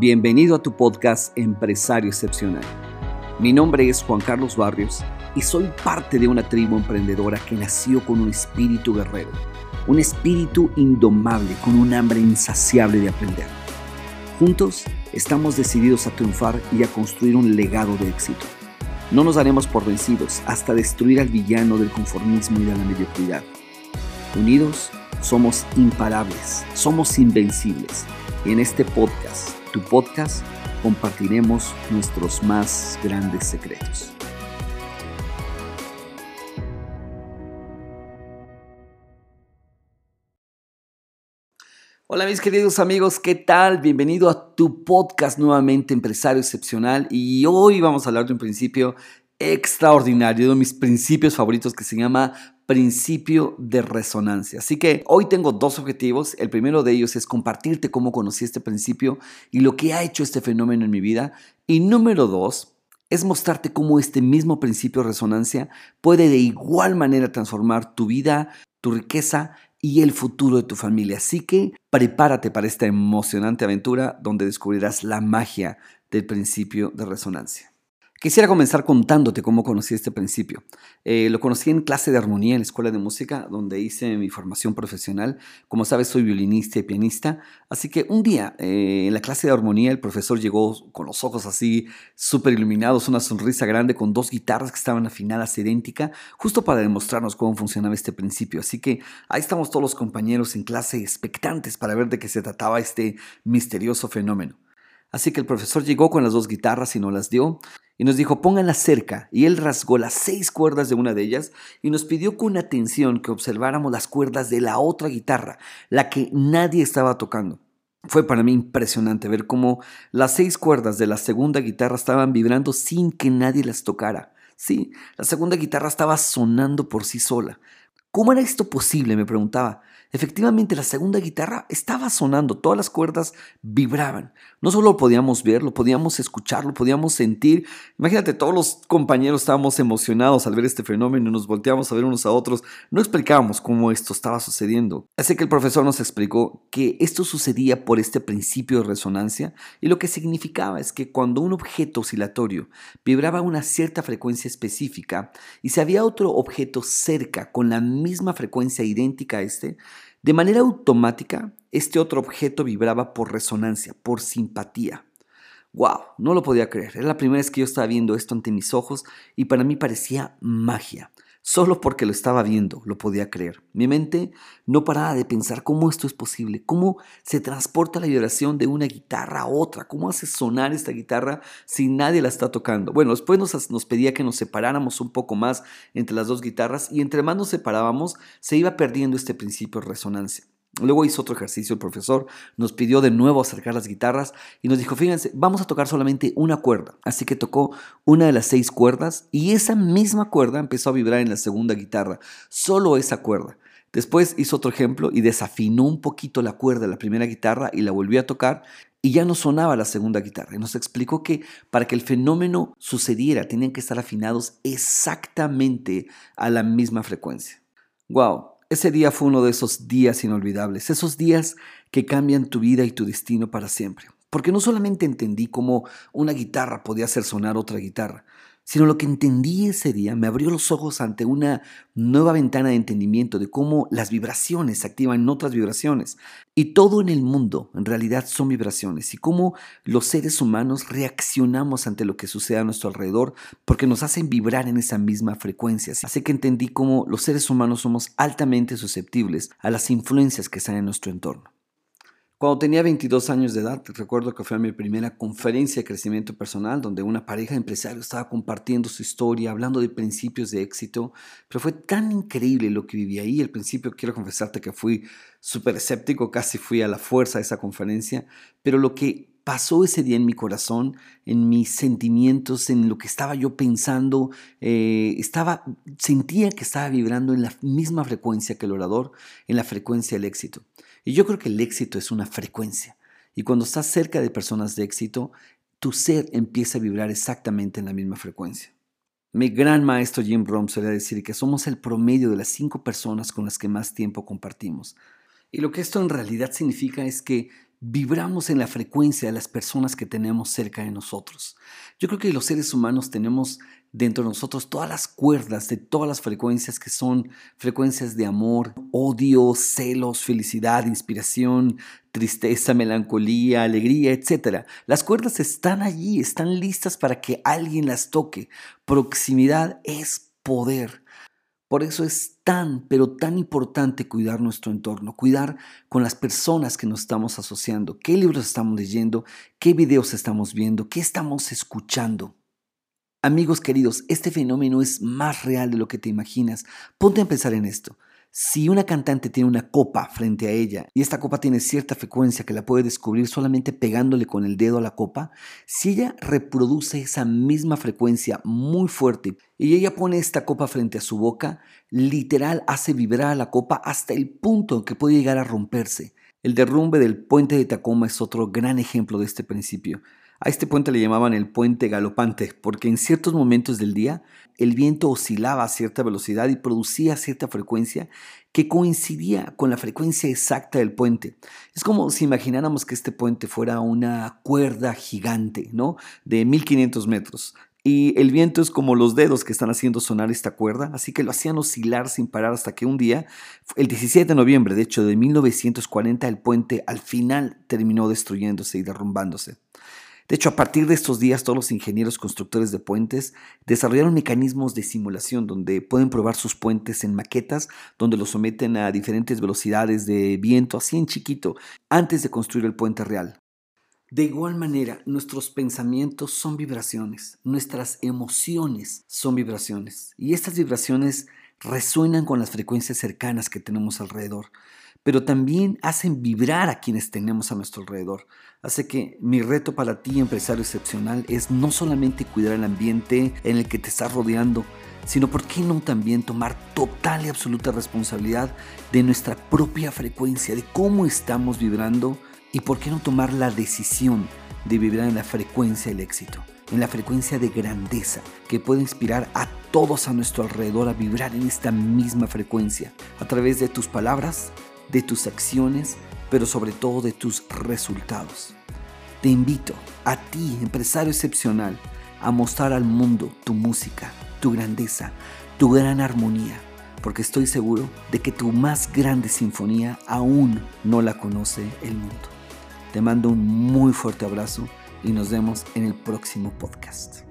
Bienvenido a tu podcast Empresario Excepcional. Mi nombre es Juan Carlos Barrios y soy parte de una tribu emprendedora que nació con un espíritu guerrero, un espíritu indomable con un hambre insaciable de aprender. Juntos estamos decididos a triunfar y a construir un legado de éxito. No nos daremos por vencidos hasta destruir al villano del conformismo y de la mediocridad. Unidos, somos imparables, somos invencibles. Y en este podcast, tu podcast, compartiremos nuestros más grandes secretos. Hola mis queridos amigos, ¿qué tal? Bienvenido a tu podcast nuevamente Empresario Excepcional y hoy vamos a hablar de un principio extraordinario, de mis principios favoritos que se llama principio de resonancia. Así que hoy tengo dos objetivos. El primero de ellos es compartirte cómo conocí este principio y lo que ha hecho este fenómeno en mi vida. Y número dos es mostrarte cómo este mismo principio de resonancia puede de igual manera transformar tu vida, tu riqueza y el futuro de tu familia. Así que prepárate para esta emocionante aventura donde descubrirás la magia del principio de resonancia. Quisiera comenzar contándote cómo conocí este principio. Eh, lo conocí en clase de armonía en la escuela de música, donde hice mi formación profesional. Como sabes, soy violinista y pianista. Así que un día, eh, en la clase de armonía, el profesor llegó con los ojos así súper iluminados, una sonrisa grande, con dos guitarras que estaban afinadas idéntica, justo para demostrarnos cómo funcionaba este principio. Así que ahí estamos todos los compañeros en clase expectantes para ver de qué se trataba este misterioso fenómeno. Así que el profesor llegó con las dos guitarras y nos las dio y nos dijo pónganla cerca y él rasgó las seis cuerdas de una de ellas y nos pidió con atención que observáramos las cuerdas de la otra guitarra, la que nadie estaba tocando. Fue para mí impresionante ver cómo las seis cuerdas de la segunda guitarra estaban vibrando sin que nadie las tocara. Sí, la segunda guitarra estaba sonando por sí sola. ¿Cómo era esto posible? me preguntaba. Efectivamente, la segunda guitarra estaba sonando, todas las cuerdas vibraban. No solo lo podíamos ver, lo podíamos escuchar, lo podíamos sentir. Imagínate, todos los compañeros estábamos emocionados al ver este fenómeno, nos volteamos a ver unos a otros, no explicábamos cómo esto estaba sucediendo. Así que el profesor nos explicó que esto sucedía por este principio de resonancia y lo que significaba es que cuando un objeto oscilatorio vibraba a una cierta frecuencia específica y si había otro objeto cerca con la misma frecuencia idéntica a este, de manera automática, este otro objeto vibraba por resonancia, por simpatía. ¡Wow! No lo podía creer. Era la primera vez que yo estaba viendo esto ante mis ojos y para mí parecía magia. Solo porque lo estaba viendo lo podía creer. Mi mente no paraba de pensar cómo esto es posible, cómo se transporta la vibración de una guitarra a otra, cómo hace sonar esta guitarra si nadie la está tocando. Bueno, después nos, pedía que nos separáramos un poco más entre las dos guitarras y entre más nos separábamos se iba perdiendo este principio de resonancia. Luego hizo otro ejercicio el profesor, nos pidió de nuevo acercar las guitarras y nos dijo, fíjense, vamos a tocar solamente una cuerda. Así que tocó una de las seis cuerdas y esa misma cuerda empezó a vibrar en la segunda guitarra, solo esa cuerda. Después hizo otro ejemplo y desafinó un poquito la cuerda de la primera guitarra y la volvió a tocar y ya no sonaba la segunda guitarra. Y nos explicó que para que el fenómeno sucediera tenían que estar afinados exactamente a la misma frecuencia. ¡Wow! Ese día fue uno de esos días inolvidables, esos días que cambian tu vida y tu destino para siempre. Porque no solamente entendí cómo una guitarra podía hacer sonar otra guitarra, sino lo que entendí ese día me abrió los ojos ante una nueva ventana de entendimiento de cómo las vibraciones activan otras vibraciones. Y todo en el mundo en realidad son vibraciones y cómo los seres humanos reaccionamos ante lo que sucede a nuestro alrededor porque nos hacen vibrar en esa misma frecuencia. Así que entendí cómo los seres humanos somos altamente susceptibles a las influencias que están en nuestro entorno. Cuando tenía 22 años de edad, recuerdo que fue a mi primera conferencia de crecimiento personal, donde una pareja de empresarios estaba compartiendo su historia, hablando de principios de éxito, pero fue tan increíble lo que viví ahí. Al principio quiero confesarte que fui súper escéptico, casi fui a la fuerza de esa conferencia, pero lo que pasó ese día en mi corazón, en mis sentimientos, en lo que estaba yo pensando, eh, estaba, sentía que estaba vibrando en la misma frecuencia que el orador, en la frecuencia del éxito. Y yo creo que el éxito es una frecuencia. Y cuando estás cerca de personas de éxito, tu ser empieza a vibrar exactamente en la misma frecuencia. Mi gran maestro Jim Rohn solía decir que somos el promedio de las cinco personas con las que más tiempo compartimos. Y lo que esto en realidad significa es que vibramos en la frecuencia de las personas que tenemos cerca de nosotros. Yo creo que los seres humanos tenemos dentro de nosotros todas las cuerdas de todas las frecuencias que son frecuencias de amor, odio, celos, felicidad, inspiración, tristeza, melancolía, alegría, etc. Las cuerdas están allí, están listas para que alguien las toque. Proximidad es poder. Por eso es tan, pero tan importante cuidar nuestro entorno, cuidar con las personas que nos estamos asociando, qué libros estamos leyendo, qué videos estamos viendo, qué estamos escuchando. Amigos queridos, este fenómeno es más real de lo que te imaginas. Ponte a pensar en esto. Si una cantante tiene una copa frente a ella y esta copa tiene cierta frecuencia que la puede descubrir solamente pegándole con el dedo a la copa, si ella reproduce esa misma frecuencia muy fuerte y ella pone esta copa frente a su boca, literal hace vibrar a la copa hasta el punto que puede llegar a romperse. El derrumbe del puente de Tacoma es otro gran ejemplo de este principio. A este puente le llamaban el puente galopante porque en ciertos momentos del día el viento oscilaba a cierta velocidad y producía cierta frecuencia que coincidía con la frecuencia exacta del puente. Es como si imagináramos que este puente fuera una cuerda gigante, ¿no? De 1500 metros. Y el viento es como los dedos que están haciendo sonar esta cuerda, así que lo hacían oscilar sin parar hasta que un día, el 17 de noviembre, de hecho, de 1940, el puente al final terminó destruyéndose y derrumbándose. De hecho, a partir de estos días, todos los ingenieros constructores de puentes desarrollaron mecanismos de simulación donde pueden probar sus puentes en maquetas, donde los someten a diferentes velocidades de viento, así en chiquito, antes de construir el puente real. De igual manera, nuestros pensamientos son vibraciones, nuestras emociones son vibraciones, y estas vibraciones resuenan con las frecuencias cercanas que tenemos alrededor pero también hacen vibrar a quienes tenemos a nuestro alrededor. Así que mi reto para ti, empresario excepcional, es no solamente cuidar el ambiente en el que te estás rodeando, sino por qué no también tomar total y absoluta responsabilidad de nuestra propia frecuencia, de cómo estamos vibrando y por qué no tomar la decisión de vibrar en la frecuencia del éxito, en la frecuencia de grandeza que puede inspirar a todos a nuestro alrededor a vibrar en esta misma frecuencia a través de tus palabras, de tus acciones, pero sobre todo de tus resultados. Te invito a ti, empresario excepcional, a mostrar al mundo tu música, tu grandeza, tu gran armonía, porque estoy seguro de que tu más grande sinfonía aún no la conoce el mundo. Te mando un muy fuerte abrazo y nos vemos en el próximo podcast.